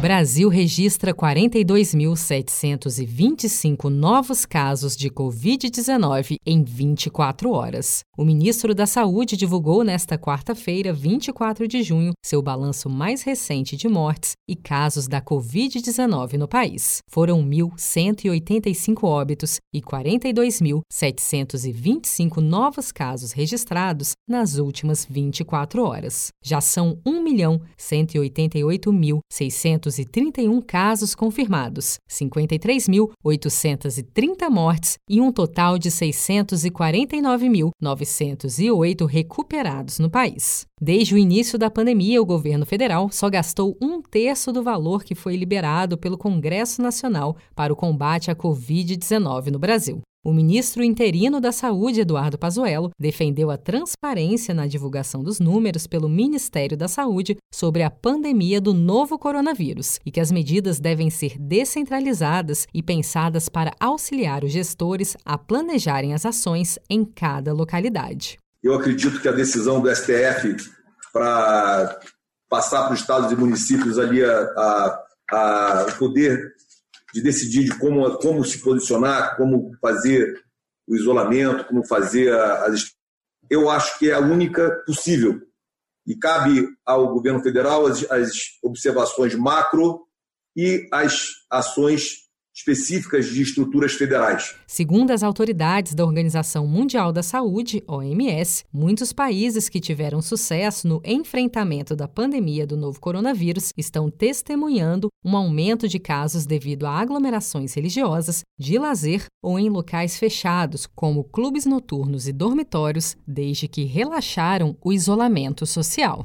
Brasil registra 42.725 novos casos de Covid-19 em 24 horas. O ministro da Saúde divulgou nesta quarta-feira, 24 de junho, seu balanço mais recente de mortes e casos da Covid-19 no país. Foram 1.185 óbitos e 42.725 novos casos registrados nas últimas 24 horas. Já são 1.188.600 231 casos confirmados, 53.830 mortes e um total de 649.908 recuperados no país. Desde o início da pandemia, o governo federal só gastou um terço do valor que foi liberado pelo Congresso Nacional para o combate à Covid-19 no Brasil. O ministro interino da Saúde, Eduardo Pazuello, defendeu a transparência na divulgação dos números pelo Ministério da Saúde sobre a pandemia do novo coronavírus e que as medidas devem ser descentralizadas e pensadas para auxiliar os gestores a planejarem as ações em cada localidade. Eu acredito que a decisão do STF para passar para os estados e municípios ali a, a, a, poder de decidir de como, como se posicionar, como fazer o isolamento, como fazer as. Eu acho que é a única possível. E cabe ao governo federal as, as observações macro e as ações específicas de estruturas federais. Segundo as autoridades da Organização Mundial da Saúde, OMS, muitos países que tiveram sucesso no enfrentamento da pandemia do novo coronavírus estão testemunhando um aumento de casos devido a aglomerações religiosas, de lazer ou em locais fechados, como clubes noturnos e dormitórios, desde que relaxaram o isolamento social.